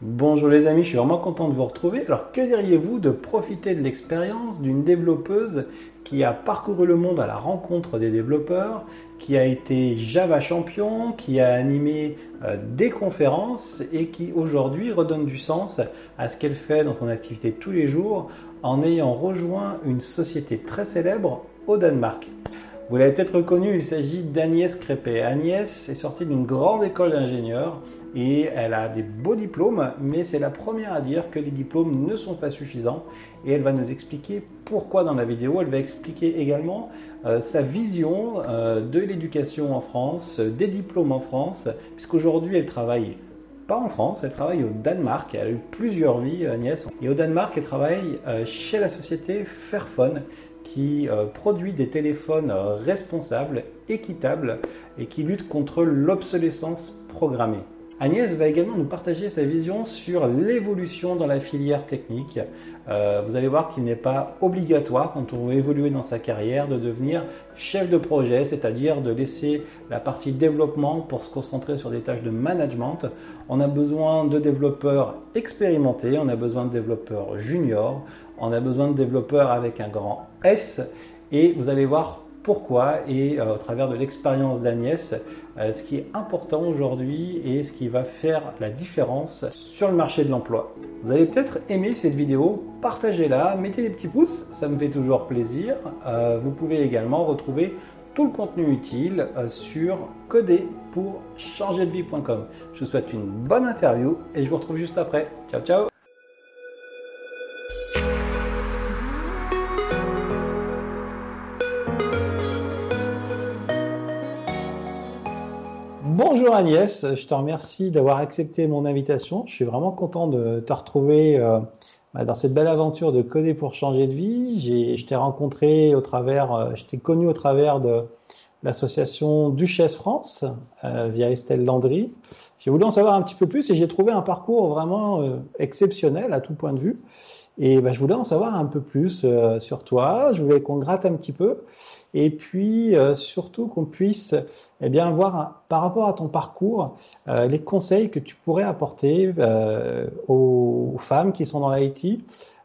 Bonjour les amis, je suis vraiment content de vous retrouver. Alors que diriez-vous de profiter de l'expérience d'une développeuse qui a parcouru le monde à la rencontre des développeurs, qui a été Java champion, qui a animé euh, des conférences et qui aujourd'hui redonne du sens à ce qu'elle fait dans son activité tous les jours en ayant rejoint une société très célèbre au Danemark. Vous l'avez peut-être reconnu, il s'agit d'Agnès Crépé. Agnès est sortie d'une grande école d'ingénieur et elle a des beaux diplômes, mais c'est la première à dire que les diplômes ne sont pas suffisants et elle va nous expliquer pourquoi dans la vidéo. Elle va expliquer également euh, sa vision euh, de l'éducation en France, des diplômes en France, puisqu'aujourd'hui elle travaille pas en France, elle travaille au Danemark. Elle a eu plusieurs vies, Agnès. Et au Danemark, elle travaille euh, chez la société Fairphone, euh, produit des téléphones euh, responsables, équitables et qui lutte contre l'obsolescence programmée. Agnès va également nous partager sa vision sur l'évolution dans la filière technique. Euh, vous allez voir qu'il n'est pas obligatoire quand on veut évoluer dans sa carrière de devenir chef de projet, c'est-à-dire de laisser la partie développement pour se concentrer sur des tâches de management. On a besoin de développeurs expérimentés, on a besoin de développeurs juniors, on a besoin de développeurs avec un grand S et vous allez voir pourquoi et euh, au travers de l'expérience d'Agnès, euh, ce qui est important aujourd'hui et ce qui va faire la différence sur le marché de l'emploi. Vous allez peut-être aimer cette vidéo, partagez-la, mettez des petits pouces, ça me fait toujours plaisir. Euh, vous pouvez également retrouver tout le contenu utile sur coder pour changer de vie.com. Je vous souhaite une bonne interview et je vous retrouve juste après. Ciao ciao Agnès, je te remercie d'avoir accepté mon invitation. Je suis vraiment content de te retrouver euh, bah, dans cette belle aventure de coder pour changer de vie. Je t'ai rencontré au travers, euh, je t'ai connu au travers de l'association Duchesse France euh, via Estelle Landry. J'ai voulu en savoir un petit peu plus et j'ai trouvé un parcours vraiment exceptionnel à tout point de vue. Et bah, je voulais en savoir un peu plus sur toi. Je voulais qu'on gratte un petit peu et puis euh, surtout qu'on puisse eh bien voir par rapport à ton parcours euh, les conseils que tu pourrais apporter euh, aux, femmes qui sont dans l'IT,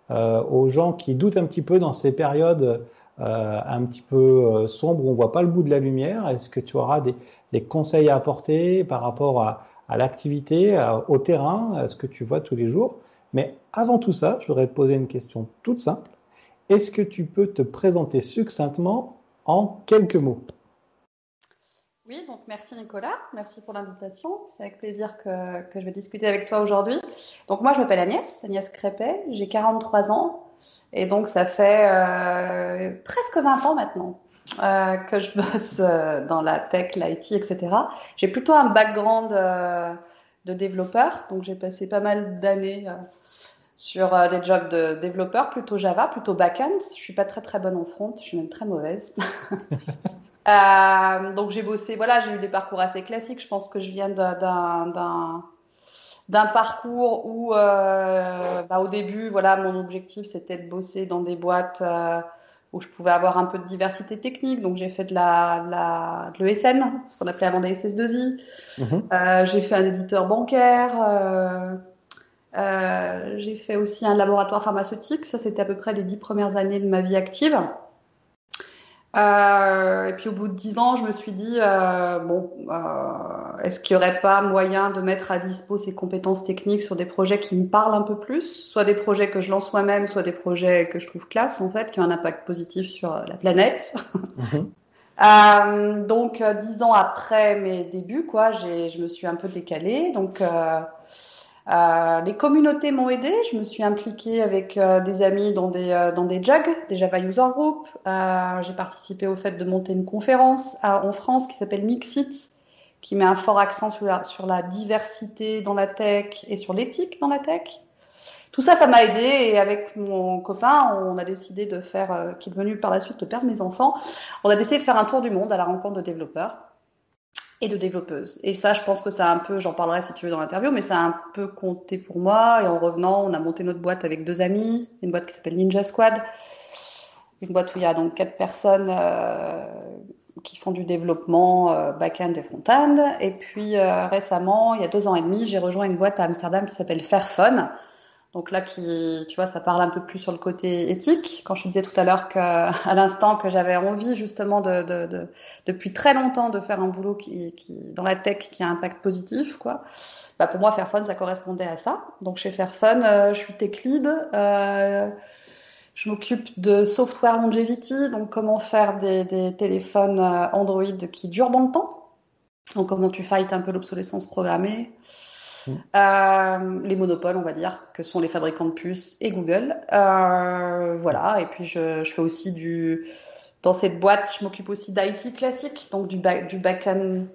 aux gens qui doutent un petit peu dans ces périodes un petit peu sombres où on voit pas le bout de la lumière. Est-ce que tu auras des, conseils à apporter par rapport à l'activité, au terrain, à ce que tu vois tous les jours? Mais avant tout ça, je voudrais te poser une question toute simple. Est-ce que tu peux te présenter succinctement en quelques mots. Oui, donc merci Nicolas, merci pour l'invitation. C'est avec plaisir que, que, je vais discuter avec toi aujourd'hui. Donc moi je m'appelle Agnès, Agnès Crépet, j'ai 43 ans et donc ça fait euh, presque 20 ans maintenant euh, que je bosse euh, dans la tech, l'IT, etc. J'ai plutôt un background de développeur, donc j'ai passé pas mal d'années sur euh, des jobs de développeur, plutôt Java, plutôt back-end. Je suis pas très très bonne en front, je suis même très mauvaise. euh, donc j'ai bossé, voilà, j'ai eu des parcours assez classiques. Je pense que je viens d'un d'un parcours où, euh, bah, au début, voilà, mon objectif c'était de bosser dans des boîtes où je pouvais avoir un peu de diversité technique. Donc j'ai fait de la, la de l'ESN, ce qu'on appelait avant des SS2I. Mm-hmm. Euh, j'ai fait un éditeur bancaire. Euh, euh, j'ai fait aussi un laboratoire pharmaceutique. Ça, c'était à peu près les dix premières années de ma vie active. Euh, et puis au bout de dix ans, je me suis dit euh, bon, est-ce qu'il n'y aurait pas moyen de mettre à dispo ces compétences techniques sur des projets qui me parlent un peu plus, soit des projets que je lance moi-même, soit des projets que je trouve classe en fait, qui ont un impact positif sur la planète. Euh, donc dix ans après mes débuts, quoi, je me suis un peu décalée. Donc euh, les communautés m'ont aidé. Je me suis impliquée avec euh, des amis dans des, euh, dans des JUG, des Java User Group. Euh, j'ai participé au fait de monter une conférence en France qui s'appelle Mixit, qui met un fort accent sur la, sur la diversité dans la tech et sur l'éthique dans la tech. Tout ça, ça m'a aidé et avec mon copain, on a décidé de faire, qui est devenu par la suite le père de mes enfants, on a décidé de faire un tour du monde à la rencontre de développeurs et de développeuse. Et ça, je pense que ça a un peu, j'en parlerai si tu veux dans l'interview, mais ça a un peu compté pour moi. Et en revenant, on a monté notre boîte avec deux amis, une boîte qui s'appelle Ninja Squad, une boîte où il y a donc quatre personnes euh, qui font du développement back-end et front-end. Et puis récemment, il y a deux ans et demi, j'ai rejoint une boîte à Amsterdam qui s'appelle Fairphone. Donc là, qui, tu vois, ça parle un peu plus sur le côté éthique. Quand je disais tout à l'heure qu'à l'instant que j'avais envie justement de, de, de, depuis très longtemps de faire un boulot qui, dans la tech qui a un impact positif, quoi. Bah pour moi, Fairphone, ça correspondait à ça. Donc chez Fairphone, euh, je suis tech lead. Euh, je m'occupe de software longevity, donc comment faire des, des téléphones euh, Android qui durent dans le temps. Donc comment tu fights un peu l'obsolescence programmée. Euh, les monopoles, on va dire, que sont les fabricants de puces et Google. Euh, voilà, et puis je, fais aussi du... Dans cette boîte, je m'occupe aussi d'IT classique, donc du, back, du back-end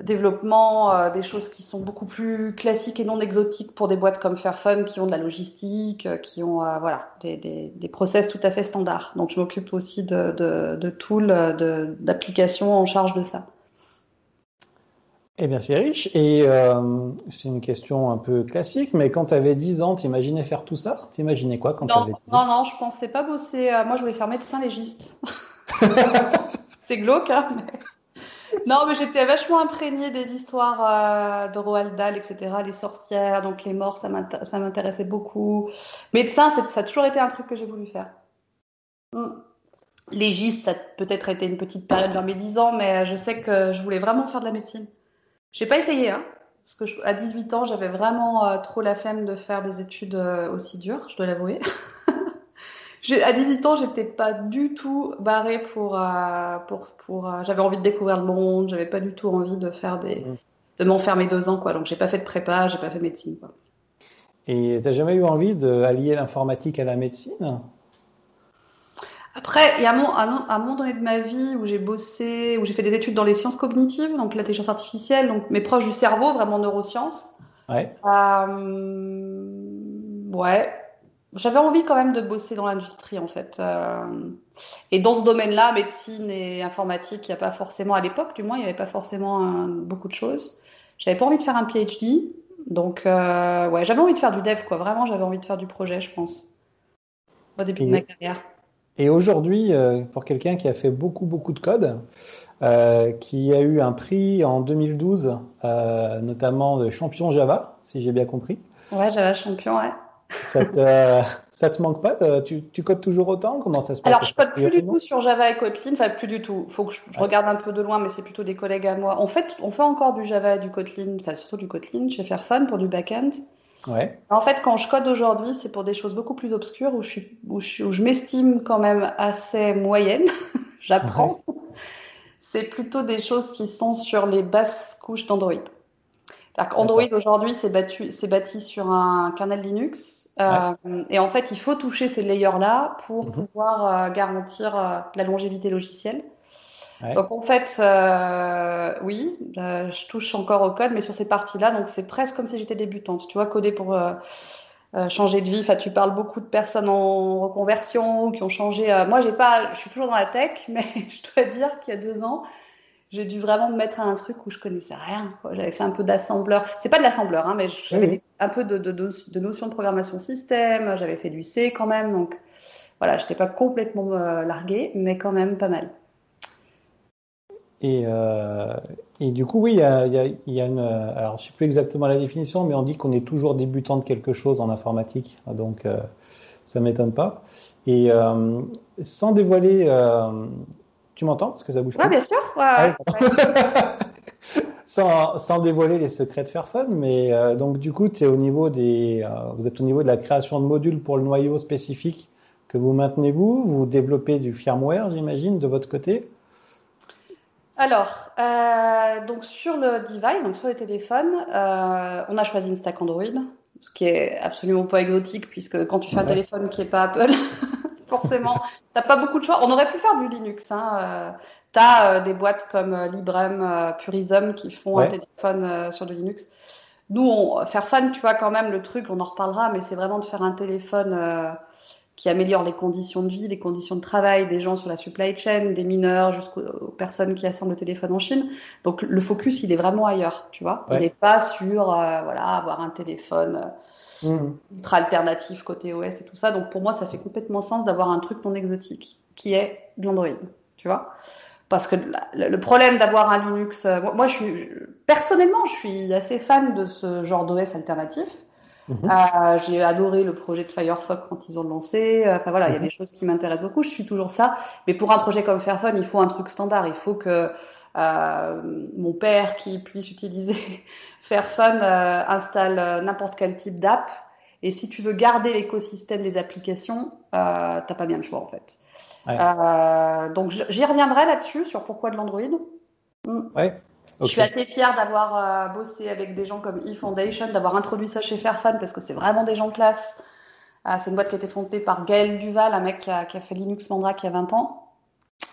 développement, euh, des choses qui sont beaucoup plus classiques et non exotiques pour des boîtes comme Fairphone qui ont de la logistique, qui ont voilà, des, des, des, process tout à fait standards. Donc je m'occupe aussi de, de, de tools, d'applications en charge de ça. Eh bien, c'est riche. Et euh, c'est une question un peu classique, mais quand tu avais 10 ans, t'imaginais faire tout ça? T'imaginais quoi quand tu avais 10 ans? Non, non, je pensais pas bosser. Euh, moi, je voulais faire médecin légiste. c'est glauque, hein Non, mais j'étais vachement imprégnée des histoires euh, de Roald Dahl, etc., les sorcières, donc les morts, ça m'intéressait beaucoup. Médecin, ça a toujours été un truc que j'ai voulu faire. Mm. Légiste, ça a peut-être été une petite période vers mes 10 ans, mais je sais que je voulais vraiment faire de la médecine. J'ai pas essayé, hein, parce que je, à 18 ans, j'avais vraiment euh, trop la flemme de faire des études euh, aussi dures, je dois l'avouer. à 18 ans, j'étais pas du tout barrée pour, euh, pour, pour j'avais envie de découvrir le monde, j'avais pas du tout envie de faire des, mmh. de m'enfermer deux ans, quoi. Donc j'ai pas fait de prépa, j'ai pas fait médecine, quoi. Et t'as jamais eu envie d'allier l'informatique à la médecine? Après, il y a un, un, moment donné de ma vie où j'ai bossé, où j'ai fait des études dans les sciences cognitives, donc l'intelligence artificielle, donc mes proches du cerveau, vraiment neurosciences. Ouais. Euh, ouais. J'avais envie quand même de bosser dans l'industrie en fait. Euh, et dans ce domaine-là, médecine et informatique, il n'y a pas forcément, à l'époque du moins, il n'y avait pas forcément beaucoup de choses. J'avais pas envie de faire un PhD, donc euh, ouais, j'avais envie de faire du dev quoi. Vraiment, j'avais envie de faire du projet, je pense, au début de ma carrière. Et aujourd'hui, euh, pour quelqu'un qui a fait beaucoup, beaucoup de code, euh, qui a eu un prix en 2012, euh, notamment de champion Java, si j'ai bien compris. Ouais, Java champion, ouais. Ça te, ça te manque pas tu, tu, codes toujours autant? Comment ça se passe Alors, je code plus du tout sur Java et Kotlin. Enfin, plus du tout. faut que je, regarde un peu de loin, mais c'est plutôt des collègues à moi. En fait, on fait encore du Java et du Kotlin, enfin, surtout du Kotlin chez Fairphone pour du backend. En fait, quand je code aujourd'hui, c'est pour des choses beaucoup plus obscures où je, où je, m'estime quand même assez moyenne. J'apprends. C'est plutôt des choses qui sont sur les basses couches d'Android. Android aujourd'hui, c'est bâti sur un kernel Linux. Euh, et en fait, il faut toucher ces layers-là pour mhm. pouvoir euh, garantir euh, la longévité logicielle. Donc en fait, euh, oui, euh, je touche encore au code, mais sur ces parties-là, donc c'est presque comme si j'étais débutante. Tu vois, coder pour euh, changer de vie. Enfin, tu parles beaucoup de personnes en reconversion qui ont changé. moi, j'ai pas, je suis toujours dans la tech, mais je dois dire qu'il y a deux ans, j'ai dû vraiment me mettre à un truc où je connaissais rien. J'avais fait un peu d'assembleur. C'est pas de l'assembleur, hein, mais j'avais un peu de, de, de, notions de programmation système. J'avais fait du C quand même, donc voilà, je n'étais pas complètement larguée, mais quand même pas mal. Et, euh, et, du coup, oui, il y a, y, y a, une. Alors, je ne sais plus exactement la définition, mais on dit qu'on est toujours débutant de quelque chose en informatique. Donc, euh, ça ne m'étonne pas. Et euh, sans dévoiler. Tu m'entends? Parce que ça bouge pas. Oui, bien sûr. Ouais, sans, sans, dévoiler les secrets de Fairphone, mais donc, du coup, es au niveau des, vous êtes au niveau de la création de modules pour le noyau spécifique que vous maintenez vous. Vous développez du firmware, j'imagine, de votre côté. Alors, euh, donc sur le device, donc sur les téléphones, euh, on a choisi une stack Android, ce qui est absolument pas exotique puisque quand tu fais un téléphone qui est pas Apple, forcément, t'as pas beaucoup de choix. On aurait pu faire du Linux. Hein. Euh, t'as des boîtes comme Librem, Purism qui font un téléphone sur du Linux. Nous, on, faire fan, tu vois quand même le truc, on en reparlera, mais c'est vraiment de faire un téléphone qui améliore les conditions de vie, les conditions de travail des gens sur la supply chain, des mineurs jusqu'aux personnes qui assemblent le téléphone en Chine. Donc le focus, il est vraiment ailleurs, tu vois. Il n'est pas sur euh, voilà avoir un téléphone euh, mmh. ultra alternatif côté OS et tout ça. Donc pour moi, ça fait complètement sens d'avoir un truc non exotique qui est l'Android, tu vois. parce que le problème d'avoir un Linux, moi, je suis personnellement, je suis assez fan de ce genre d'OS alternatif. Mhm. Euh, j'ai adoré le projet de Firefox quand ils ont lancé. Enfin voilà, il y a mhm. des choses qui m'intéressent beaucoup. Je suis toujours ça. Mais pour un projet comme Fairphone, il faut un truc standard. Il faut que euh, mon père qui puisse utiliser Fairphone euh, installe n'importe quel type d'app. Et si tu veux garder l'écosystème des applications, t'as pas bien le choix en fait. donc j'y reviendrai là-dessus sur pourquoi de l'Android. Mm. Ouais. Je suis assez fière d'avoir euh, bossé avec des gens comme eFoundation, d'avoir introduit ça chez Fairphone parce que c'est vraiment des gens de classe. Euh, c'est une boîte qui a été fondée par Gaël Duval, un mec qui a, fait Linux Mandrake il y a 20 ans.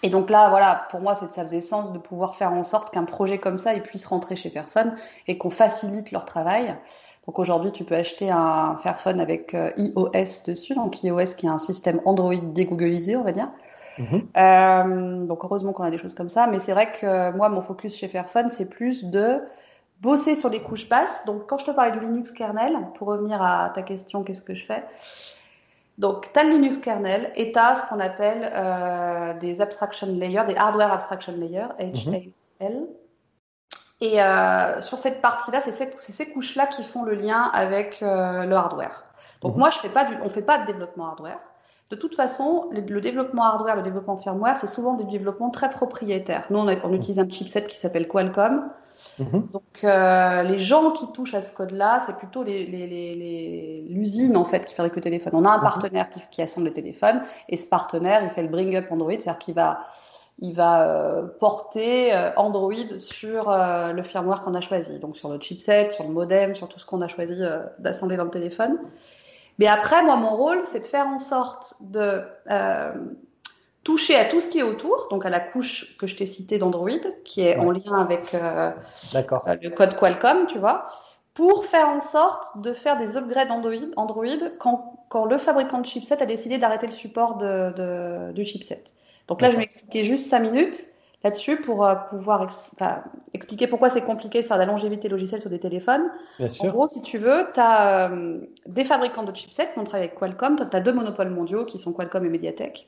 Et donc là, voilà, pour moi, ça faisait sens de pouvoir faire en sorte qu'un projet comme ça il puisse rentrer chez Fairphone et qu'on facilite leur travail. Donc aujourd'hui, tu peux acheter un Fairphone avec euh, iOS dessus, donc iOS qui est un système Android dégooglisé, on va dire. Mhm. Euh, donc heureusement qu'on a des choses comme ça, mais c'est vrai que moi mon focus chez Fairphone c'est plus de bosser sur les couches basses. Donc quand je te parlais du Linux kernel, pour revenir à ta question, qu'est-ce que je fais? Donc tu as le Linux kernel et tu as ce qu'on appelle euh, des abstraction layers, des hardware abstraction layers, HAL. Mhm. Et euh, sur cette partie-là, c'est ces, couches-là qui font le lien avec le hardware. Donc mhm. moi, je fais pas du, on fait pas de développement hardware. De toute façon, le, développement hardware, le développement firmware, c'est souvent des développements très propriétaires. Nous, on, utilise un chipset qui s'appelle Qualcomm. Mhm. Donc, euh, les gens qui touchent à ce code-là, c'est plutôt l'usine en fait qui fabrique le téléphone. On a un mhm. partenaire qui, assemble le téléphone et ce partenaire, il fait le bring up Android, c'est-à-dire qu'il va, il va euh, porter euh, Android sur le firmware qu'on a choisi, donc sur le chipset, sur le modem, sur tout ce qu'on a choisi d'assembler dans le téléphone. Mais après, moi, mon rôle, c'est de faire en sorte de euh, toucher à tout ce qui est autour, donc à la couche que je t'ai citée d'Android, qui est en lien avec euh, le code Qualcomm, tu vois, pour faire en sorte de faire des upgrades Android, Android quand, quand le fabricant de chipset a décidé d'arrêter le support de, du chipset. Donc là, je vais m'expliquer juste 5 minutes là-dessus pour euh, pouvoir expliquer pourquoi c'est compliqué de faire de la longévité logicielle sur des téléphones. Bien sûr. En gros, si tu veux, tu as euh, des fabricants de chipsets, on travaille avec Qualcomm, tu as deux monopoles mondiaux qui sont Qualcomm et Mediatek.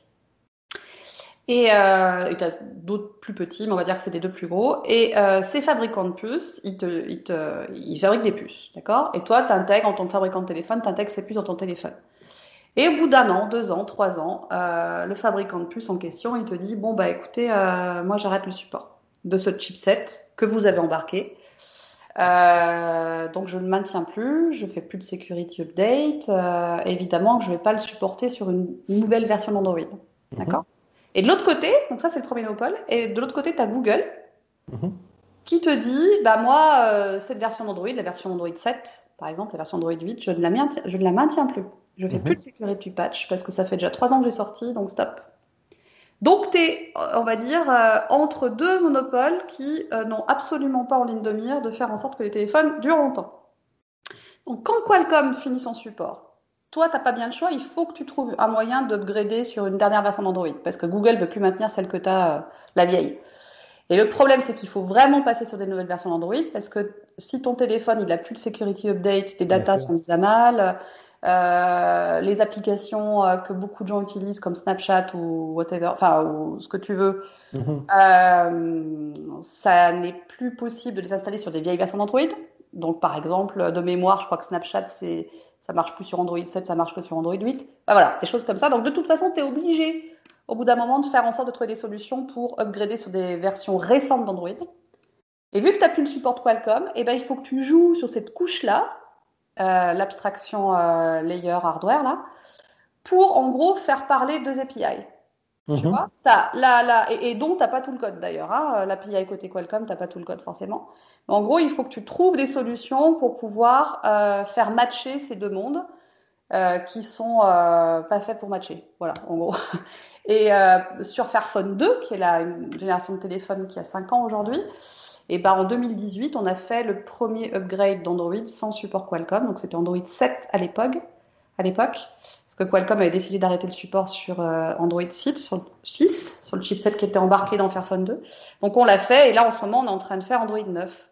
Et euh, tu as d'autres plus petits, mais on va dire que c'est les deux plus gros. Et euh, ces fabricants de puces, ils, te, ils, te, ils fabriquent des puces, d'accord? Et toi, tu intègres en tant que fabricant de téléphone, tu intègres ces puces dans ton téléphone. Et au bout d'un an, deux ans, trois ans, euh, le fabricant de puces en question, il te dit bon bah écoutez, euh, moi j'arrête le support de ce chipset que vous avez embarqué. Euh, donc je ne le maintiens plus, je fais plus de security update. Évidemment je vais pas le supporter sur une nouvelle version d'Android, mhm. d'accord? Et de l'autre côté, donc ça c'est le premier monopole, et de l'autre côté tu as Google mhm. qui te dit bah moi cette version d'Android, la version Android 7 par exemple, la version Android 8, je ne la maintiens, je ne la maintiens plus. Je fais mhm. plus de security patch parce que ça fait déjà trois ans que j'ai sorti, donc stop. Donc tu es, on va dire, euh, entre deux monopoles qui euh, n'ont absolument pas en ligne de mire de faire en sorte que les téléphones durent longtemps. Donc quand Qualcomm finit son support, toi, tu n'as pas bien le choix, il faut que tu trouves un moyen d'upgrader sur une dernière version d'Android, parce que Google ne veut plus maintenir celle que tu as, euh, la vieille. Et le problème, c'est qu'il faut vraiment passer sur des nouvelles versions d'Android, parce que si ton téléphone, il n'a plus de security update, tes datas sont mises à mal, euh, les applications euh, que beaucoup de gens utilisent comme Snapchat ou whatever, enfin ou ce que tu veux, mhm. euh, ça n'est plus possible de les installer sur des vieilles versions d'Android. Donc par exemple, de mémoire, je crois que Snapchat c'est ça marche plus sur Android 7, ça marche que sur Android 8. voilà, des choses comme ça. Donc de toute façon, tu es obligé au bout d'un moment de faire en sorte de trouver des solutions pour upgrader sur des versions récentes d'Android. Et vu que tu n'as plus le support Qualcomm, eh ben, il faut que tu joues sur cette couche-là l'abstraction euh, layer hardware là, pour en gros faire parler deux API. Tu mhm. vois as la, la, et, dont tu n'as pas tout le code d'ailleurs. Hein, L'API côté Qualcomm, tu n'as pas tout le code forcément. Mais en gros, il faut que tu trouves des solutions pour pouvoir euh, faire matcher ces deux mondes euh, qui sont euh, pas faits pour matcher. Voilà, en gros. Et sur Fairphone 2, qui est la une génération de téléphone qui a 5 ans aujourd'hui, et ben en 2018, on a fait le premier upgrade d'Android sans support Qualcomm. Donc c'était Android 7 à l'époque, à l'époque, parce que Qualcomm avait décidé d'arrêter le support sur euh, Android 6 sur, 6, sur le chipset qui était embarqué dans Fairphone 2. Donc on l'a fait, et là en ce moment, on est en train de faire Android 9.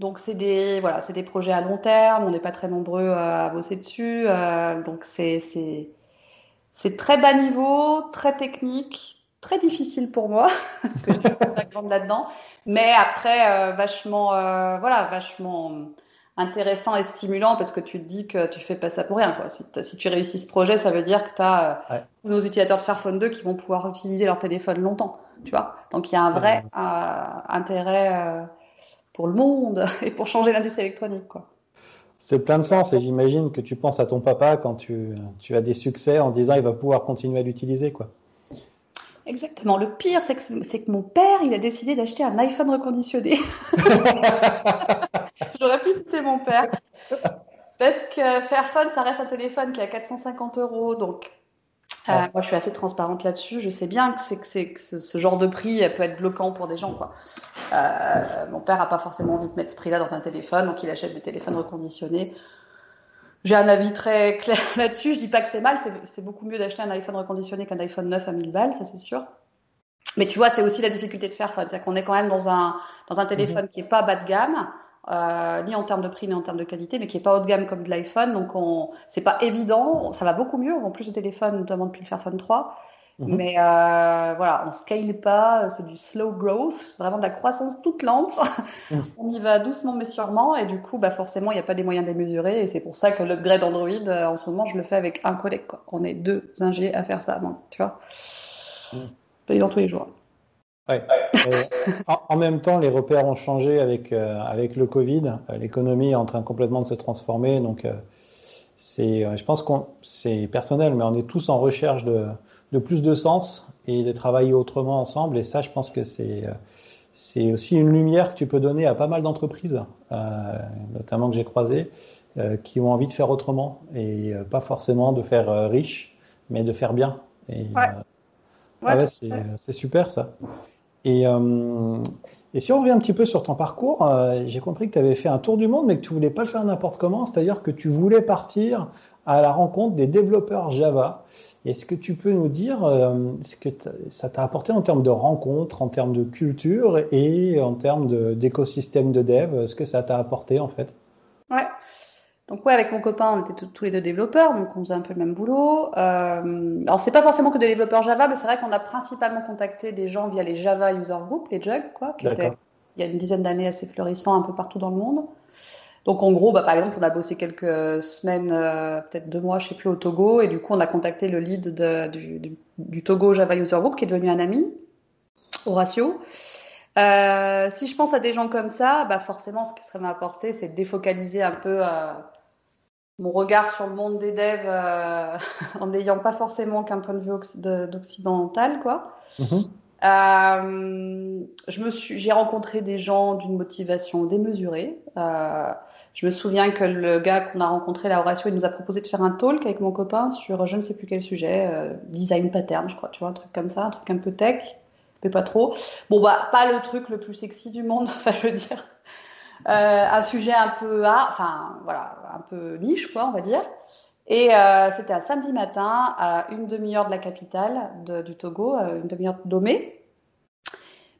Donc c'est des voilà, c'est des projets à long terme. On n'est pas très nombreux à bosser dessus. Euh, donc c'est c'est très bas niveau, très technique très difficile pour moi parce que je suis pas grande là-dedans. Mais après, euh, vachement, euh, voilà, vachement intéressant et stimulant parce que tu te dis que tu fais pas ça pour rien. Quoi. Si, si tu réussis ce projet, ça veut dire que tu as euh, nos utilisateurs de Fairphone 2 qui vont pouvoir utiliser leur téléphone longtemps. Tu vois Donc il y a un vrai intérêt pour le monde et pour changer l'industrie électronique. Quoi. C'est plein de sens et j'imagine que tu penses à ton papa quand tu, tu as des succès en disant il va pouvoir continuer à l'utiliser. quoi. Exactement. Le pire, c'est que, que mon père, il a décidé d'acheter un iPhone reconditionné. J'aurais pu citer mon père. Parce que Fairphone, ça reste un téléphone qui a 450 euros. Donc, euh, moi, je suis assez transparente là-dessus. Je sais bien que, c'est, que, c'est, que ce, genre de prix peut être bloquant pour des gens. Quoi. Euh, mon père n'a pas forcément envie de mettre ce prix-là dans un téléphone, donc il achète des téléphones reconditionnés j'ai un avis très clair là-dessus. Je dis pas que c'est mal, c'est beaucoup mieux d'acheter un iPhone reconditionné qu'un iPhone 9 à 1000 balles, ça c'est sûr. Mais tu vois, c'est aussi la difficulté de faire C'est-à-dire qu'on est quand même dans un, dans un téléphone mhm. qui est pas bas de gamme, euh, ni en termes de prix, ni en termes de qualité, mais qui est pas haut de gamme comme de l'iPhone. Donc, on, c'est pas évident. Ça va beaucoup mieux. On vend plus de téléphones, notamment depuis le Fairphone 3. Mhm. Mais euh, voilà, on scale pas, c'est du slow growth, vraiment de la croissance toute lente. Mhm. on y va doucement mais sûrement, et du coup, bah forcément, il n'y a pas des moyens de les mesurer, et c'est pour ça que l'upgrade Android, euh, en ce moment, je le fais avec un collègue. Quoi. On est deux ingés à faire ça, donc tu vois. Mmh. dans tous les jours. Ouais. en, même temps, les repères ont changé avec, euh, avec le Covid. L'économie est en train complètement de se transformer, donc c'est, je pense que c'est personnel, mais on est tous en recherche de de plus de sens et de travailler autrement ensemble. Et ça, je pense que c'est euh, c'est aussi une lumière que tu peux donner à pas mal d'entreprises, euh, notamment que j'ai croisées, euh, qui ont envie de faire autrement et pas forcément de faire riche, mais de faire bien. Et, ouais. ouais c'est super ça. Et, et, si on revient un petit peu sur ton parcours, j'ai compris que tu avais fait un tour du monde, mais que tu voulais pas le faire n'importe comment, c'est-à-dire que tu voulais partir à la rencontre des développeurs Java. Est-ce que tu peux nous dire euh, ce que ça t'a apporté en termes de rencontres, en termes de culture et en termes d'écosystème de, dev Ce que ça t'a apporté en fait? Ouais. Donc ouais, avec mon copain, on était tous les deux développeurs, donc on faisait un peu le même boulot. Euh, alors c'est pas forcément que des développeurs Java, mais c'est vrai qu'on a principalement contacté des gens via les Java User Group, les JUG, quoi, qui étaient il y a une dizaine d'années assez florissants un peu partout dans le monde. Donc en gros, bah, par exemple, on a bossé quelques semaines, euh, peut-être deux mois, je sais plus, au Togo, et du coup, on a contacté le lead de, du, du, Togo Java User Group, qui est devenu un ami, Horatio. Euh, si je pense à des gens comme ça, bah forcément, ce qui serait m'apporter, c'est de défocaliser un peu euh, mon regard sur le monde des devs euh, en n'ayant pas forcément qu'un point de vue d'occidental, quoi. Mm-hmm. Euh, j'ai rencontré des gens d'une motivation démesurée. Euh, je me souviens que le gars qu'on a rencontré, la Horatio, il nous a proposé de faire un talk avec mon copain sur je ne sais plus quel sujet, euh, design pattern, je crois, tu vois, un truc comme ça, un truc un peu tech, mais pas trop. Bon, bah, pas le truc le plus sexy du monde, enfin, je veux dire. Euh, un sujet un peu, ah, enfin, voilà, un peu niche, quoi, on va dire. Et euh, c'était un samedi matin, à une demi-heure de la capitale du Togo, une demi-heure de Domé.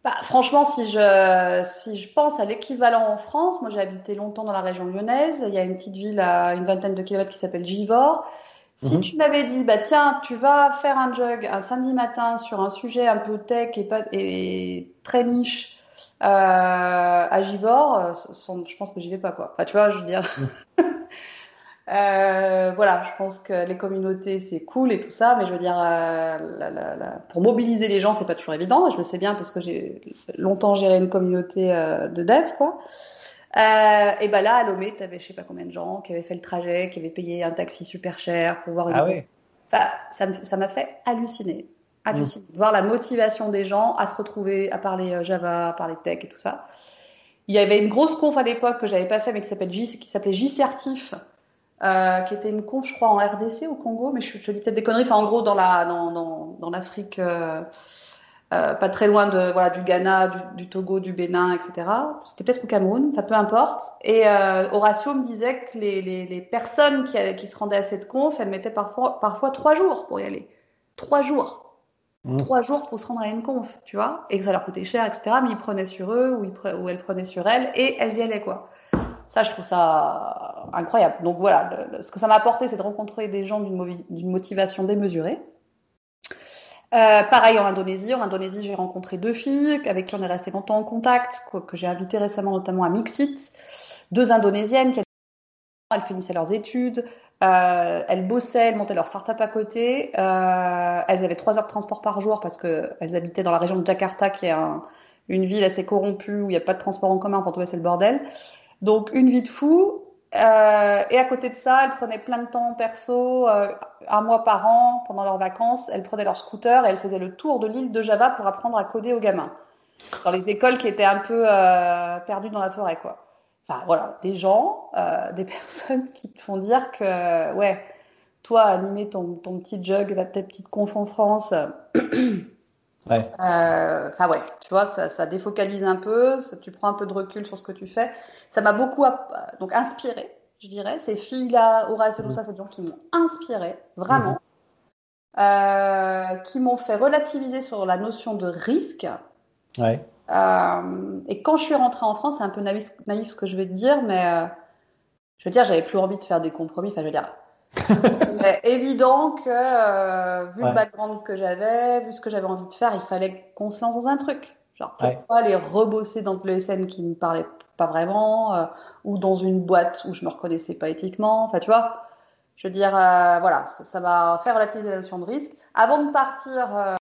Bah, franchement, si je, si je pense à l'équivalent en France, moi j'ai habité longtemps dans la région lyonnaise, il y a une petite ville à une vingtaine de kilomètres qui s'appelle Givor. Si mhm. tu m'avais dit, bah tiens, tu vas faire un jog un samedi matin sur un sujet un peu tech et, pas, et très niche euh, à Givor, euh, je pense que j'y vais pas quoi. Enfin, tu vois, je veux dire. Mhm. Euh, voilà, je pense que les communautés c'est cool et tout ça, mais je veux dire, euh, la, la, la, pour mobiliser les gens, c'est pas toujours évident. Je le sais bien parce que j'ai longtemps géré une communauté euh, de dev, quoi. Et ben là, à Lomé, tu avais je sais pas combien de gens qui avaient fait le trajet, qui avaient payé un taxi super cher pour voir une. Ah oui. Enfin, ça m'a fait halluciner. Halluciner. Mmh. Voir la motivation des gens à se retrouver, à parler Java, à parler tech et tout ça. Il y avait une grosse conf à l'époque que j'avais pas fait, mais qui s'appelle J, qui s'appelait J-Certif euh, qui était une conf, je crois, en RDC au Congo, mais je, je dis peut-être des conneries. Enfin, en gros, dans la, dans, dans, dans l'Afrique, euh, euh, pas très loin de, voilà, du Ghana, du, du Togo, du Bénin, etc. C'était peut-être au Cameroun, enfin, peu importe. Et Horatio me disait que les, les, les personnes qui, qui, se rendaient à cette conf, elles mettaient parfois, parfois trois jours pour y aller. Trois jours. Mmh. Trois jours pour se rendre à une conf, tu vois, et que ça leur coûtait cher, etc. Mais ils prenaient sur eux ou, ils ou elles prenaient sur elles et elles y allaient, quoi. Ça, je trouve ça incroyable. Donc voilà, ce que ça m'a apporté, c'est de rencontrer des gens d'une motivation démesurée. Euh, pareil en Indonésie. En Indonésie, j'ai rencontré deux filles avec qui on est resté longtemps en contact, que, j'ai invitées récemment notamment à Mixit. Deux Indonésiennes qui elles finissaient leurs études, euh, elles bossaient, elles montaient leur start-up à côté. Euh, elles avaient trois heures de transport par jour parce qu'elles habitaient dans la région de Jakarta, qui est une ville assez corrompue où il n'y a pas de transport en commun. Pour trouver, c'est le bordel. Donc, une vie de fou. Euh, et à côté de ça, elles prenaient plein de temps perso, euh, un mois par an, pendant leurs vacances. Elles prenaient leur scooter et elles faisaient le tour de l'île de Java pour apprendre à coder aux gamins. Dans les écoles qui étaient un peu euh, perdues dans la forêt, quoi. Enfin, voilà, des gens, euh, des personnes qui te font dire que, ouais, toi, animer ton, ton petit jug, ta petite conf en France. Ouais. Enfin ouais, tu vois, ça, ça, défocalise un peu, ça, tu prends un peu de recul sur ce que tu fais. Ça m'a beaucoup donc inspiré, je dirais. Ces filles-là, Horace et tout ça, c'est des gens qui m'ont inspiré, vraiment, mhm. euh, qui m'ont fait relativiser sur la notion de risque. Ouais. Euh, et quand je suis rentrée en France, c'est un peu naïf, naïf, ce que je vais te dire, mais euh, je veux dire, j'avais plus envie de faire des compromis. Enfin, je veux dire, c'est évident que, euh, vu le background que j'avais, vu ce que j'avais envie de faire, il fallait qu'on se lance dans un truc. Genre, pourquoi aller rebosser dans le SN qui me parlait pas vraiment, euh, ou dans une boîte où je me reconnaissais pas éthiquement. Enfin, tu vois, je veux dire, euh, voilà, ça m'a fait relativiser la notion de risque. Avant de partir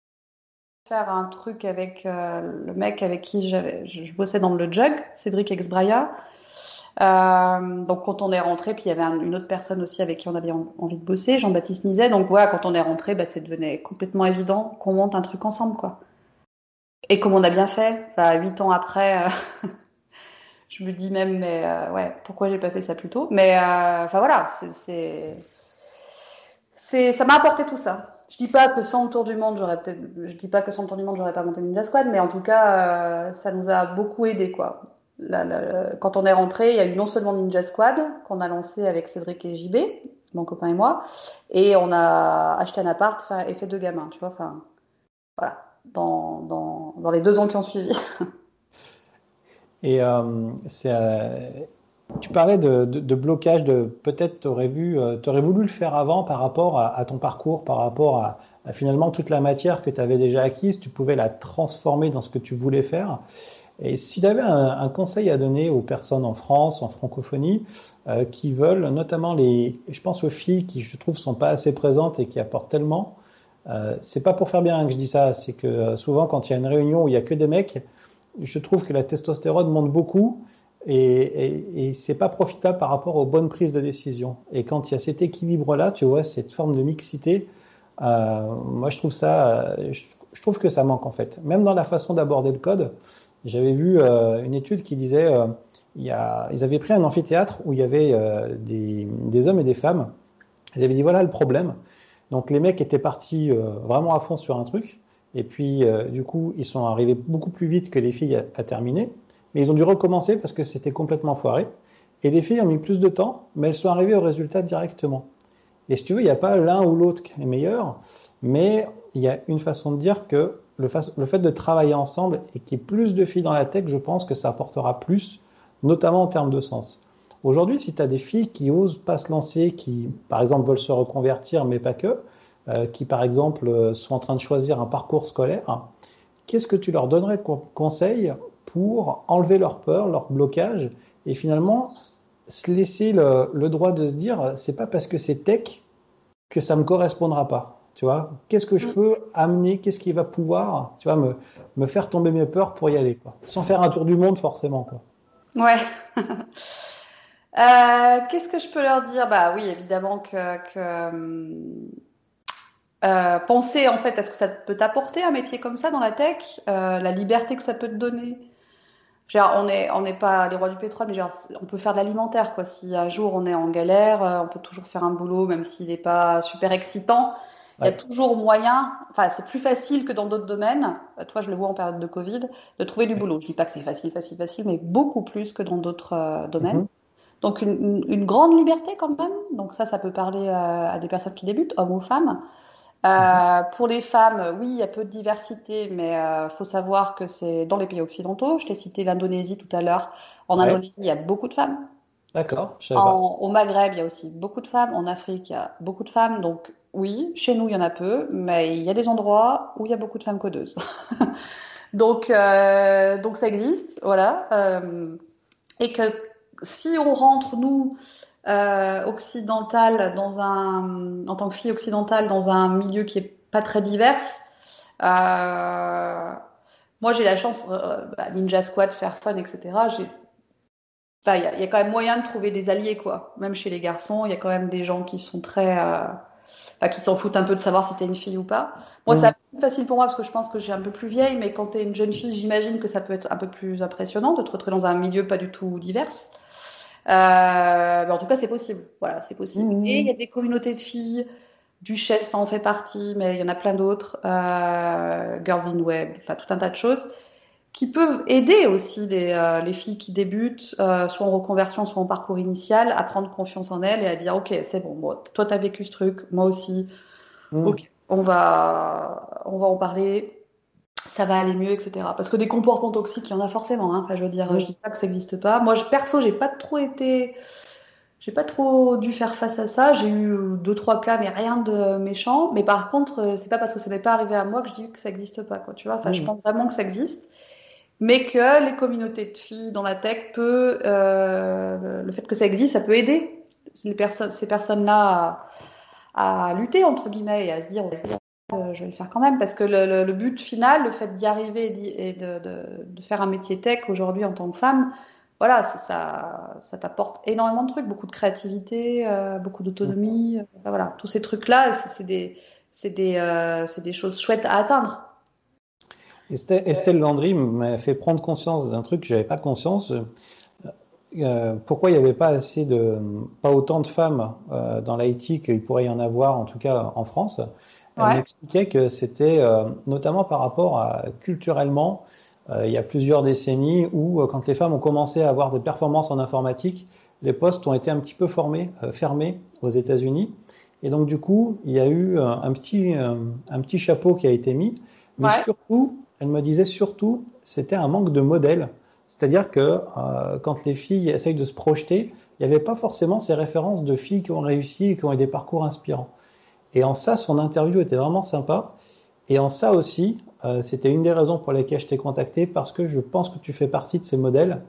faire un truc avec le mec avec qui je, je bossais dans le Jug, Cédric Exbraya, euh, donc quand on est rentré, puis il y avait une autre personne aussi avec qui on avait envie de bosser, Jean-Baptiste Nizet. Donc voilà, quand on est rentré, bah, c'est devenu complètement évident qu'on monte un truc ensemble, quoi. Et comme on a bien fait, bah, huit ans après, euh, je me dis même, mais euh, ouais, pourquoi j'ai pas fait ça plus tôt? Mais enfin voilà, c'est, c'est, ça m'a apporté tout ça. Je dis pas que sans le tour du monde, j'aurais peut-être, je dis pas que sans tour du monde, j'aurais pas monté Ninja Squad, mais en tout cas, ça nous a beaucoup aidé, quoi quand on est rentré, il y a eu non seulement Ninja Squad qu'on a lancé avec Cédric et JB, mon copain et moi, et on a acheté un appart et fait deux gamins, tu vois. Enfin, voilà, dans, dans, dans, les deux ans qui ont suivi. Et euh, euh, tu parlais de, de, blocage, de peut-être tu aurais, euh, voulu le faire avant par rapport à, ton parcours, par rapport à, à, finalement toute la matière que tu avais déjà acquise, tu pouvais la transformer dans ce que tu voulais faire. Et si tu avais un, conseil à donner aux personnes en France, en francophonie, euh, qui veulent, notamment les, je pense aux filles qui, je trouve, sont pas assez présentes et qui apportent tellement, euh, c'est pas pour faire bien que je dis ça, c'est que euh, souvent quand il y a une réunion où il y a que des mecs, je trouve que la testostérone monte beaucoup et, et, et c'est pas profitable par rapport aux bonnes prises de décision. Et quand il y a cet équilibre-là, tu vois, cette forme de mixité, euh, moi je trouve ça, je, je trouve que ça manque en fait. Même dans la façon d'aborder le code, j'avais vu euh, une étude qui disait euh, ils avaient pris un amphithéâtre où il y avait euh, des, hommes et des femmes. Ils avaient dit voilà le problème. Donc les mecs étaient partis vraiment à fond sur un truc. Et puis du coup, ils sont arrivés beaucoup plus vite que les filles à terminer. Mais ils ont dû recommencer parce que c'était complètement foiré. Et les filles ont mis plus de temps, mais elles sont arrivées au résultat directement. Et si tu veux, il n'y a pas l'un ou l'autre qui est meilleur, mais il y a une façon de dire que le, fait de travailler ensemble et qu'il y ait plus de filles dans la tech, je pense que ça apportera plus, notamment en termes de sens. Aujourd'hui, si tu as des filles qui osent pas se lancer, qui par exemple veulent se reconvertir, mais pas que, euh, qui par exemple euh, sont en train de choisir un parcours scolaire, qu'est-ce que tu leur donnerais comme conseil pour enlever leur peur, leur blocage et finalement se laisser le, droit de se dire c'est pas parce que c'est tech que ça me correspondra pas? Tu vois, qu'est-ce que je mm. peux amener Qu'est-ce qui va pouvoir, tu vois, me, me faire tomber mes peurs pour y aller, quoi. Sans faire un tour du monde, forcément, quoi. Ouais. Euh, qu'est-ce que je peux leur dire? Bah oui, évidemment que, que euh, penser en fait à ce que ça peut t'apporter un métier comme ça dans la tech, euh, la liberté que ça peut te donner. Genre, on n'est on n'est pas les rois du pétrole, mais genre, on peut faire de l'alimentaire. Quoi. Si un jour on est en galère, on peut toujours faire un boulot, même s'il n'est pas super excitant. Il y a toujours moyen, enfin c'est plus facile que dans d'autres domaines, euh, toi je le vois en période de Covid, de trouver du boulot. Je dis pas que c'est facile, facile, facile, mais beaucoup plus que dans d'autres euh, domaines. Mhm. Donc une, une, grande liberté quand même. Donc ça, ça peut parler euh, à des personnes qui débutent, hommes ou femmes. Euh, mhm. Pour les femmes, oui, il y a peu de diversité, mais il faut savoir que c'est dans les pays occidentaux. Je t'ai cité l'Indonésie tout à l'heure. En Indonésie, il y a beaucoup de femmes. D'accord. Au Maghreb, il y a aussi beaucoup de femmes. En Afrique, il y a beaucoup de femmes. Donc oui, chez nous, il y en a peu, mais il y a des endroits où il y a beaucoup de femmes codeuses. donc, euh, donc ça existe, voilà. Euh, et que si on rentre, nous, euh, dans un, en tant que fille occidentale, dans un milieu qui est pas très divers, euh, moi j'ai la chance, bah, Ninja Squad, faire fun, etc. Il y, a, quand même moyen de trouver des alliés, quoi. Même chez les garçons, il y a quand même des gens qui sont très, qui s'en foutent un peu de savoir si t'es une fille ou pas. Moi, mmh. c'est plus facile pour moi parce que je pense que j'ai un peu plus vieille, mais quand t'es une jeune fille, j'imagine que ça peut être un peu plus impressionnant de te retrouver dans un milieu pas du tout divers. Euh, mais en tout cas, c'est possible. Voilà, c'est possible. Mmh. Et il y a des communautés de filles. Duchesse, ça en fait partie, mais il y en a plein d'autres. Euh, Girls in Web, enfin tout un tas de choses qui peuvent aider aussi les, euh, les filles qui débutent, euh, soit en reconversion, soit en parcours initial, à prendre confiance en elles et à dire ok, c'est bon, bon toi tu as vécu ce truc, moi aussi, mmh. ok, on va, on va en parler, ça va aller mieux, etc. Parce que des comportements toxiques, il y en a forcément. Hein. Enfin, je veux dire, mmh. je dis pas que ça n'existe pas. Moi, je, perso, j'ai pas trop été, j'ai pas trop dû faire face à ça. J'ai eu deux trois cas, mais rien de méchant. Mais par contre, c'est pas parce que ça m'est pas arrivé à moi que je dis que ça n'existe pas, quoi. Tu vois. Enfin, je mmh. pense vraiment que ça existe mais que les communautés de filles dans la tech peut, euh, le fait que ça existe, ça peut aider ces personnes-là à, lutter entre guillemets et à se dire, euh, je vais le faire quand même, parce que le, but final, le fait d'y arriver et de, faire un métier tech aujourd'hui en tant que femme, voilà, ça, ça t'apporte énormément de trucs, beaucoup de créativité, euh, beaucoup d'autonomie, euh, voilà, tous ces trucs-là, c'est des, des, des choses chouettes à atteindre. Estelle Landry m'a fait prendre conscience d'un truc que j'avais pas conscience. Euh, pourquoi il n'y avait pas assez de, pas autant de femmes euh, dans l'IT qu'il pourrait y en avoir, en tout cas en France? Elle ouais. m'expliquait que c'était euh, notamment par rapport à culturellement, euh, il y a plusieurs décennies où euh, quand les femmes ont commencé à avoir des performances en informatique, les postes ont été un petit peu formés, euh, fermés aux États-Unis. Et donc du coup, il y a eu un petit, un petit chapeau qui a été mis, mais ouais. surtout elle me disait surtout, c'était un manque de modèle. C'est-à-dire que euh, quand les filles essayent de se projeter, il n'y avait pas forcément ces références de filles qui ont réussi et qui ont eu des parcours inspirants. Et en ça, son interview était vraiment sympa. Et en ça aussi, euh, c'était une des raisons pour lesquelles je t'ai contacté, parce que je pense que tu fais partie de ces modèles.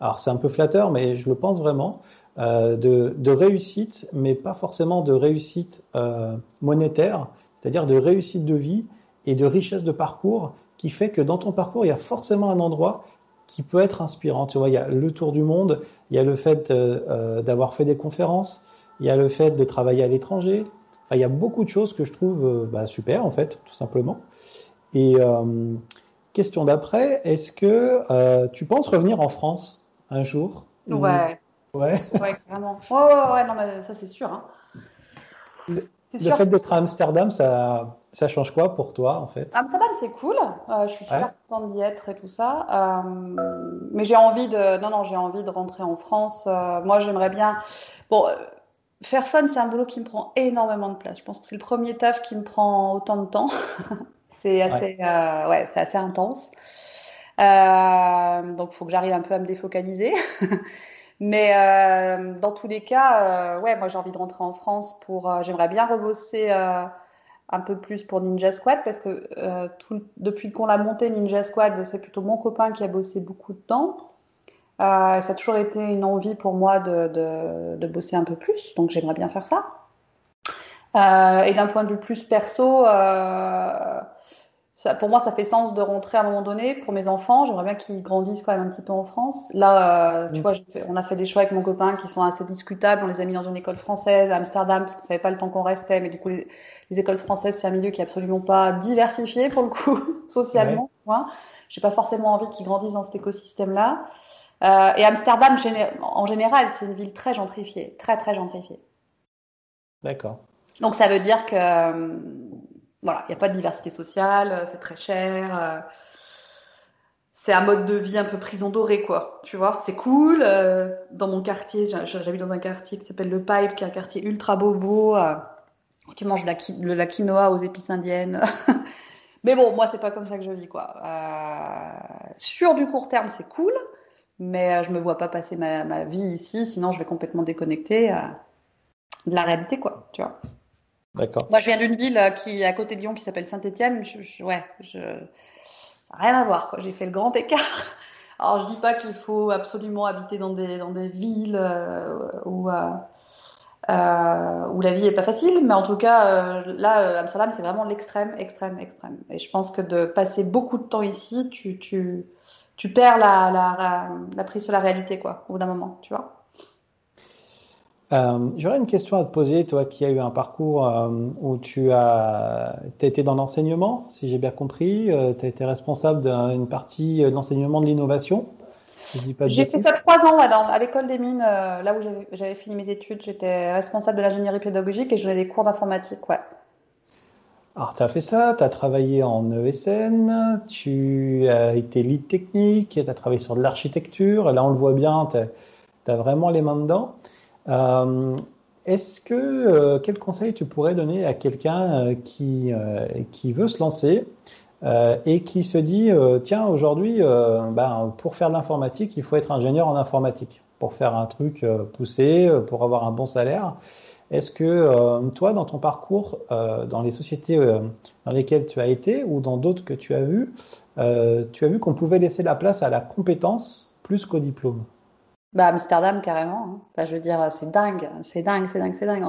Alors c'est un peu flatteur, mais je le pense vraiment, euh, de, de, réussite, mais pas forcément de réussite euh, monétaire, c'est-à-dire de réussite de vie et de richesse de parcours qui fait que dans ton parcours, il y a forcément un endroit qui peut être inspirant. Tu vois, il y a le tour du monde, il y a le fait euh, euh, d'avoir fait des conférences, il y a le fait de travailler à l'étranger. Enfin, il y a beaucoup de choses que je trouve euh, bah, super, en fait, tout simplement. Et euh, question d'après, est-ce que tu penses revenir en France un jour Ouais. Ouais. Ouais, vraiment. Ouais, ouais, ouais, non, mais ça, c'est sûr. Hein. Le, fait d'être à Amsterdam, ça, ça change quoi pour toi en fait? Amsterdam, c'est cool. Euh, je suis super ouais. contente d'y être et tout ça. Euh, mais j'ai envie de, non, non, j'ai envie de rentrer en France. Euh, moi, j'aimerais bien. Bon, faire fun, c'est un boulot qui me prend énormément de place. Je pense que c'est le premier taf qui me prend autant de temps. c'est assez, ouais, ouais c'est assez intense. donc, il faut que j'arrive un peu à me défocaliser. Mais euh, dans tous les cas, euh, ouais, moi j'ai envie de rentrer en France pour. Euh, j'aimerais bien rebosser un peu plus pour Ninja Squad parce que depuis qu'on l'a monté Ninja Squad, c'est plutôt mon copain qui a bossé beaucoup de temps. ça a toujours été une envie pour moi de, de, de bosser un peu plus, donc j'aimerais bien faire ça. et d'un point de vue plus perso, ça, pour moi, ça fait sens de rentrer à un moment donné pour mes enfants. J'aimerais bien qu'ils grandissent quand même un petit peu en France. Là, euh, tu mmh. vois, fait, on a fait des choix avec mon copain qui sont assez discutables. On les a mis dans une école française à Amsterdam parce qu'on savait pas le temps qu'on restait. Mais du coup, les, les écoles françaises, c'est un milieu qui est absolument pas diversifié pour le coup, socialement. Ouais. J'ai pas forcément envie qu'ils grandissent dans cet écosystème-là. Euh, et Amsterdam, en général, c'est une ville très gentrifiée, très très gentrifiée. D'accord. Donc ça veut dire que euh, voilà, il n'y a pas de diversité sociale, euh, c'est très cher. Euh, c'est un mode de vie un peu prison dorée, quoi. Tu vois, c'est cool. Euh, dans mon quartier, j'habite dans un quartier qui s'appelle le Pipe, qui est un quartier ultra bobo. tu manges la, de la quinoa aux épices indiennes. mais bon, moi, c'est pas comme ça que je vis, quoi. Euh, sur du court terme, c'est cool, mais je me vois pas passer ma, ma, vie ici, sinon je vais complètement déconnecter de la réalité, quoi. Tu vois. D'accord. Moi, je viens d'une ville qui est à côté de Lyon qui s'appelle Saint-Étienne. ouais, je, rien à voir. J'ai fait le grand écart. Alors, je dis pas qu'il faut absolument habiter dans des, dans des villes où, euh, où la vie est pas facile, mais en tout cas, euh, là, euh, Amsterdam, c'est vraiment l'extrême, extrême, extrême. Et je pense que de passer beaucoup de temps ici, tu, tu, tu perds la, la, la, prise sur la réalité, quoi, au bout d'un moment, tu vois. J'aurais une question à te poser, toi qui as eu un parcours où tu as, été dans l'enseignement, si j'ai bien compris, tu as été responsable d'une partie de l'enseignement de l'innovation. J'ai fait ça trois ans à l'école des mines, euh, là où j'avais fini mes études. J'étais responsable de l'ingénierie pédagogique et je donnais des cours d'informatique. Ouais. Alors, tu as fait ça, tu as travaillé en ESN, tu as été lead technique, tu as travaillé sur de l'architecture. Là, on le voit bien, tu as, vraiment les mains dedans. Euh, est-ce que, euh, quel conseil tu pourrais donner à quelqu'un qui, qui veut se lancer euh, et qui se dit euh, tiens aujourd'hui euh, ben, pour faire de l'informatique il faut être ingénieur en informatique pour faire un truc poussé pour avoir un bon salaire? Est-ce que toi dans ton parcours dans les sociétés dans lesquelles tu as été ou dans d'autres que tu as vues tu as vu qu'on pouvait laisser la place à la compétence plus qu'au diplôme? Bah Amsterdam carrément hein. je veux dire c'est dingue c'est dingue c'est dingue c'est dingue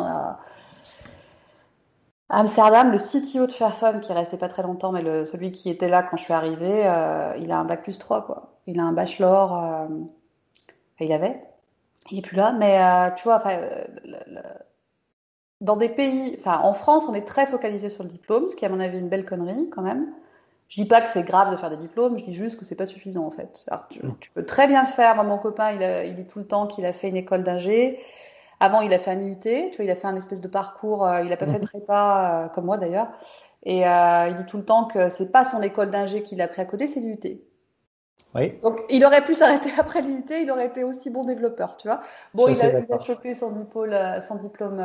Amsterdam, le CTO de Fairphone, qui restait pas très longtemps, mais le, celui qui était là quand je suis arrivée, euh, il a un bac plus 3, quoi. Il a un bachelor. Euh, il avait. Il est plus là, mais euh, tu vois, enfin, dans des pays, enfin, en France, on est très focalisé sur le diplôme, ce qui est à mon avis une belle connerie quand même. Je dis pas que c'est grave de faire des diplômes, je dis juste que c'est pas suffisant en fait. Alors, tu, tu, peux très bien faire. Moi, mon copain, il, il dit tout le temps qu'il a fait une école d'ingé. Avant, il a fait un IUT, tu vois, il a fait un espèce de parcours, euh, il n'a pas fait de mhm. prépa, euh, comme moi d'ailleurs. Et euh, il dit tout le temps que c'est pas son école d'ingé qu'il a appris à coder, c'est l'IUT. Oui. Donc, il aurait pu s'arrêter après l'IUT, il aurait été aussi bon développeur, tu vois. Bon, il a, chopé son, diplôme, son diplôme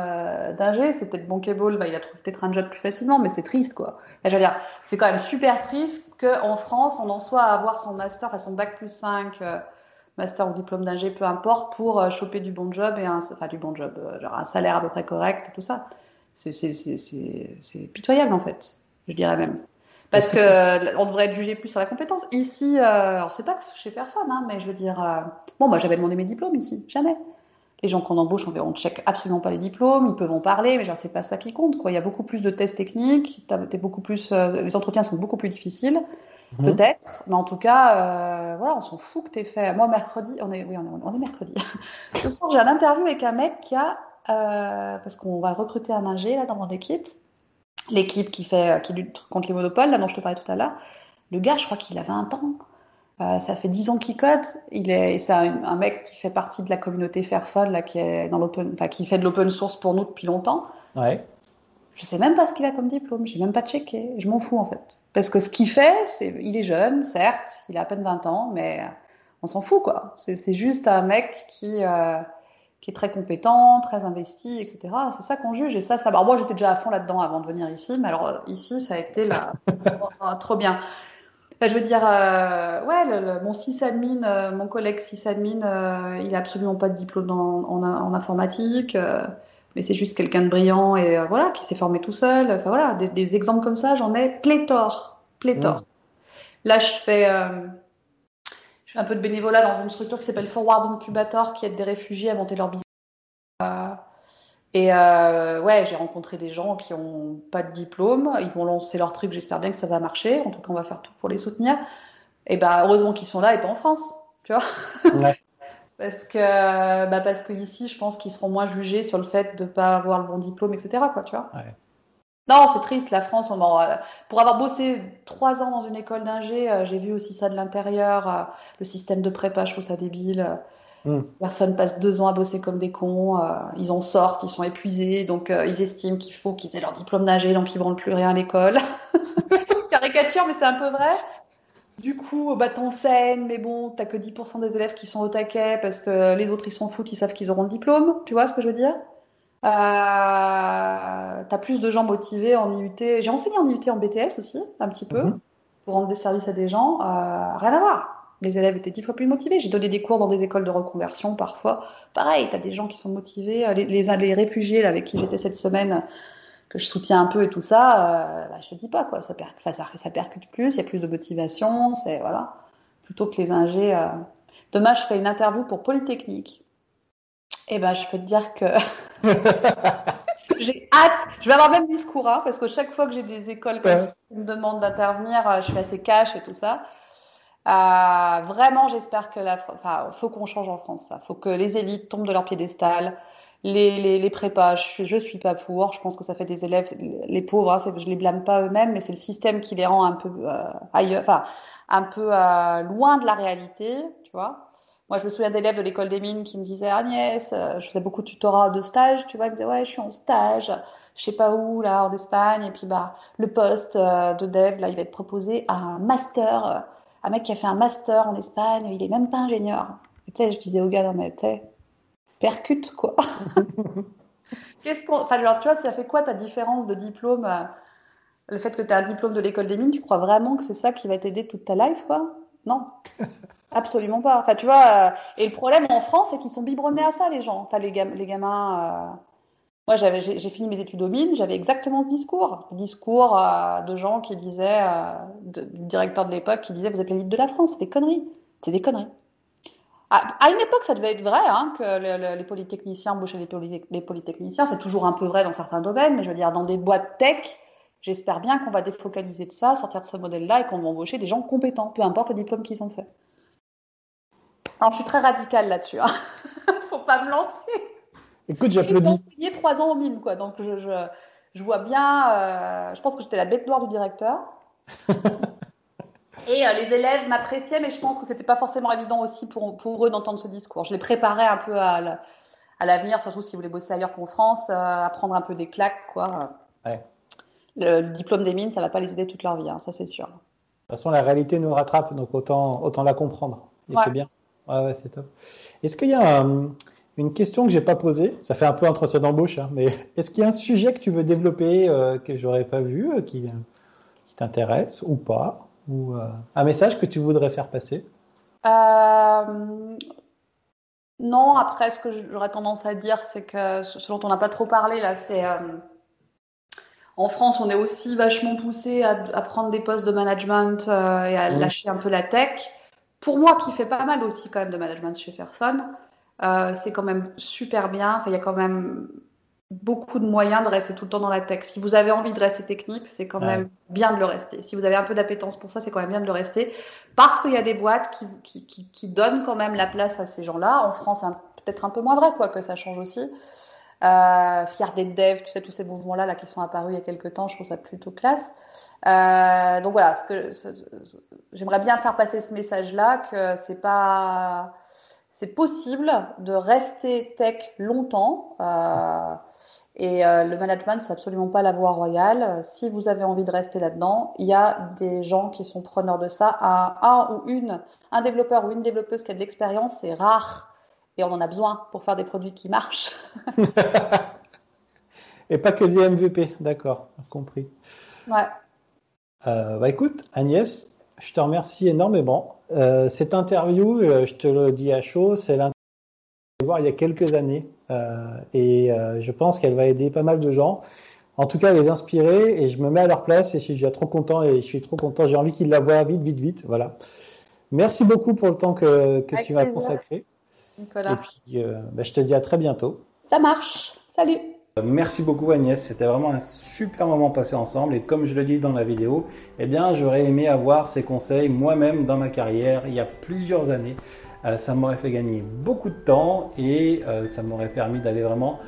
d'ingé, c'était le bon cable, bah, il a trouvé peut-être un job plus facilement, mais c'est triste, quoi. je veux dire, c'est quand même super triste qu'en France, on en soit à avoir son master, à son bac plus 5, master ou diplôme d'ingé, peu importe, pour euh, choper du bon job et un, enfin du bon job, euh, genre un salaire à peu près correct, tout ça. C'est pitoyable en fait, je dirais même. Parce que, euh, on devrait être jugé plus sur la compétence. Ici, euh, alors c'est pas chez personne, hein, mais je veux dire, bon, moi j'avais demandé mes diplômes ici, jamais. Les gens qu'on embauche, on ne check absolument pas les diplômes, ils peuvent en parler, mais genre c'est pas ça qui compte. Quoi. Il y a beaucoup plus de tests techniques, es beaucoup plus, les entretiens sont beaucoup plus difficiles. Mhm. Peut-être, mais en tout cas, euh, voilà, on s'en fout que tu aies fait. Moi, mercredi, on est, oui, on est, on est mercredi. Ce soir, j'ai un interview avec un mec qui a, euh, parce qu'on va recruter un ingé là dans mon équipe, l'équipe qui fait, euh, qui lutte contre les monopoles, là dont je te parlais tout à l'heure. Le gars, je crois qu'il a 20 ans. ça fait 10 ans qu'il code. Il est, c'est un, un, mec qui fait partie de la communauté Fairphone, là, qui est dans l'open, enfin, qui fait de l'open source pour nous depuis longtemps. Ouais. Je sais même pas ce qu'il a comme diplôme, j'ai même pas checké, je m'en fous en fait. Parce que ce qu'il fait, c'est, il est jeune, certes, il a à peine 20 ans, mais on s'en fout quoi. C'est, juste un mec qui, euh, qui est très compétent, très investi, etc. C'est ça qu'on juge et ça, ça. Alors moi j'étais déjà à fond là-dedans avant de venir ici, mais alors ici ça a été là, trop bien. je veux dire, euh, ouais, le, mon sysadmin, euh, mon collègue sysadmin, euh, il a absolument pas de diplôme en, en, en informatique mais c'est juste quelqu'un de brillant et euh, voilà qui s'est formé tout seul. Enfin voilà, des, exemples comme ça, j'en ai pléthore, pléthore. Là, je fais, euh, je fais un peu de bénévolat dans une structure qui s'appelle Forward Incubator, qui aide des réfugiés à monter leur business. Euh, et ouais, j'ai rencontré des gens qui ont pas de diplôme, ils vont lancer leur truc. J'espère bien que ça va marcher. En tout cas, on va faire tout pour les soutenir. Et ben, heureusement qu'ils sont là et pas en France, tu vois. Ouais. Parce que, bah parce que ici, je pense qu'ils seront moins jugés sur le fait de ne pas avoir le bon diplôme, etc. Quoi, tu vois Non, c'est triste, la France. On, euh, pour avoir bossé trois ans dans une école d'ingé, euh, j'ai vu aussi ça de l'intérieur. Euh, le système de prépa, je trouve ça débile. Hmm. Personne passe deux ans à bosser comme des cons. ils en sortent, ils sont épuisés, donc ils estiment qu'il faut qu'ils aient leur diplôme d'ingé, donc ils ne vendent plus rien à l'école. Caricature, mais c'est un peu vrai. Du coup, bah, t'enseignes, mais bon, t'as que 10% des élèves qui sont au taquet parce que les autres, ils s'en foutent, ils savent qu'ils auront le diplôme. Tu vois ce que je veux dire? Euh, T'as plus de gens motivés en IUT. J'ai enseigné en IUT en BTS aussi, un petit peu, mhm. pour rendre des services à des gens. Euh, rien à voir. Les élèves étaient dix fois plus motivés. J'ai donné des cours dans des écoles de reconversion parfois. Pareil, t'as des gens qui sont motivés. Les, les, les réfugiés là, avec qui j'étais cette semaine, que je soutiens un peu et tout ça, bah, je te dis pas quoi, ça, ça, percute plus, il y a plus de motivation, c'est voilà, plutôt que les ingés. Demain, je ferai une interview pour Polytechnique. Et eh ben, je peux te dire que j'ai hâte. Je vais avoir même discours, hein, parce que chaque fois que j'ai des écoles qui me demandent d'intervenir, euh, je suis assez cash et tout ça. Euh, vraiment, j'espère que la, enfin, faut qu'on change en France. Ça, faut que les élites tombent de leur piédestal. Les, les, les prépas, je, ne suis pas pour. Je pense que ça fait des élèves, les pauvres. Hein, je les blâme pas eux-mêmes, mais c'est le système qui les rend un peu euh, ailleurs, enfin, un peu loin de la réalité, tu vois. Moi, je me souviens d'élèves de l'école des mines qui me disaient Agnès, euh, je faisais beaucoup de tutorat de stage, tu vois, ils me disaient ouais, je suis en stage, je sais pas où là, en Espagne, et puis bah le poste euh, de dev là, il va être proposé à un master, euh, un mec qui a fait un master en Espagne, il est même pas ingénieur. tu sais, je disais au gars non mais tu sais, percute quoi. Qu'est-ce qu'on, enfin genre tu vois, ça fait quoi ta différence de diplôme? Le fait que tu as un diplôme de l'école des mines, tu crois vraiment que c'est ça qui va t'aider toute ta life, quoi? Non? Absolument pas. Enfin, tu vois, euh, et le problème en France, c'est qu'ils sont biberonnés à ça, les gens. Enfin, les, les gamins. Euh, moi, j'ai, fini mes études au mines, j'avais exactement ce discours. Le discours euh, de gens qui disaient, du directeur de l'époque, qui disait Vous êtes l'élite de la France, c'est des conneries. C'est des conneries. À, une époque, ça devait être vrai, hein, que les polytechniciens embauchaient les, les polytechniciens. C'est toujours un peu vrai dans certains domaines, mais je veux dire, dans des boîtes tech, j'espère bien qu'on va défocaliser de ça, sortir de ce modèle-là et qu'on va embaucher des gens compétents, peu importe le diplôme qu'ils ont fait. Alors, je suis très radicale là-dessus. Hein. Faut pas me lancer. Écoute, j'applaudis. J'ai enseigné trois ans aux mines, quoi. Donc, je, je, je vois bien. Euh, je pense que j'étais la bête noire du directeur. Et euh, les élèves m'appréciaient, mais je pense que c'était pas forcément évident aussi pour, pour eux d'entendre ce discours. Je les préparais un peu à, à l'avenir, surtout s'ils voulaient bosser ailleurs qu'en France, euh, à prendre un peu des claques, quoi. Ouais. Le, diplôme des mines, ça va pas les aider toute leur vie, hein, ça c'est sûr. De toute façon, la réalité nous rattrape, donc autant, autant la comprendre. Et c'est bien. Ouais, ouais, c'est top. Est-ce qu'il y a une question que j'ai pas posée? Ça fait un peu entretien d'embauche, hein, mais est-ce qu'il y a un sujet que tu veux développer euh, que j'aurais pas vu, euh, qui, qui t'intéresse ou pas Ou euh, un message que tu voudrais faire passer? Non, après, ce que j'aurais tendance à dire, c'est que ce dont on n'a pas trop parlé là, c'est en France, on est aussi vachement poussé à, à prendre des postes de management et à mmh. lâcher un peu la tech pour moi qui fais pas mal aussi quand même de management chez Fairphone, euh, c'est quand même super bien. il y a quand même beaucoup de moyens de rester tout le temps dans la tech. Si vous avez envie de rester technique, c'est quand même bien de le rester. Si vous avez un peu d'appétence pour ça, c'est quand même bien de le rester. Parce qu'il y a des boîtes qui, qui, qui, donnent quand même la place à ces gens-là. En France, peut-être un peu moins vrai, quoi, que ça change aussi. Euh, fier des devs, tu sais, tous ces mouvements-là là, qui sont apparus il y a quelques temps, je trouve ça plutôt classe. Euh, donc voilà, ce que j'aimerais bien faire passer ce message-là, que c'est pas, c'est possible de rester tech longtemps. Euh, et euh, le management, c'est absolument pas la voie royale. Si vous avez envie de rester là-dedans, il y a des gens qui sont preneurs de ça. Un, un ou une, un développeur ou une développeuse qui a de l'expérience, c'est rare et on en a besoin pour faire des produits qui marchent. et pas que des MVP, d'accord, compris. Ouais. Euh, bah écoute, Agnès, je te remercie énormément. Euh, cette interview, euh, je te le dis à chaud, c'est l'interview que voir il y a quelques années et je pense qu'elle va aider pas mal de gens. En tout cas, les inspirer et je me mets à leur place et je suis déjà trop content et je suis trop content. J'ai envie qu'ils la voient vite, vite, vite. Voilà. Merci beaucoup pour le temps que, que tu m'as consacré. Et puis, euh, bah, je te dis à très bientôt. Ça marche. Salut. Merci beaucoup Agnès, c'était vraiment un super moment passé ensemble et comme je le dis dans la vidéo, eh bien j'aurais aimé avoir ces conseils moi-même dans ma carrière il y a plusieurs années. Euh, ça m'aurait fait gagner beaucoup de temps et euh, ça m'aurait permis d'aller vraiment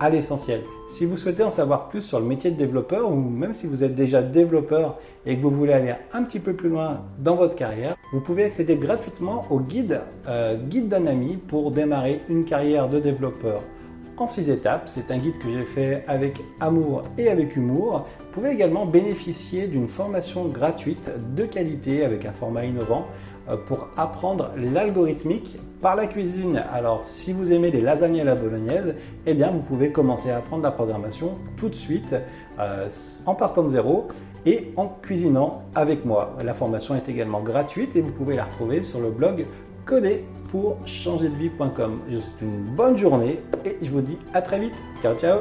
à l'essentiel. Si vous souhaitez en savoir plus sur le métier de développeur ou même si vous êtes déjà développeur et que vous voulez aller un petit peu plus loin dans votre carrière, vous pouvez accéder gratuitement au guide euh, Guide d'un ami pour démarrer une carrière de développeur en 6 étapes. C'est un guide que j'ai fait avec amour et avec humour. Vous pouvez également bénéficier d'une formation gratuite de qualité avec un format innovant euh, pour apprendre l'algorithmique par la cuisine. Alors si vous aimez les lasagnes à la bolognaise, eh bien vous pouvez commencer à apprendre la programmation tout de suite euh, en partant de zéro et en cuisinant avec moi. La formation est également gratuite et vous pouvez la retrouver sur le blog coder pour changer de vie.com. Je vous souhaite une bonne journée et je vous dis à très vite. Ciao ciao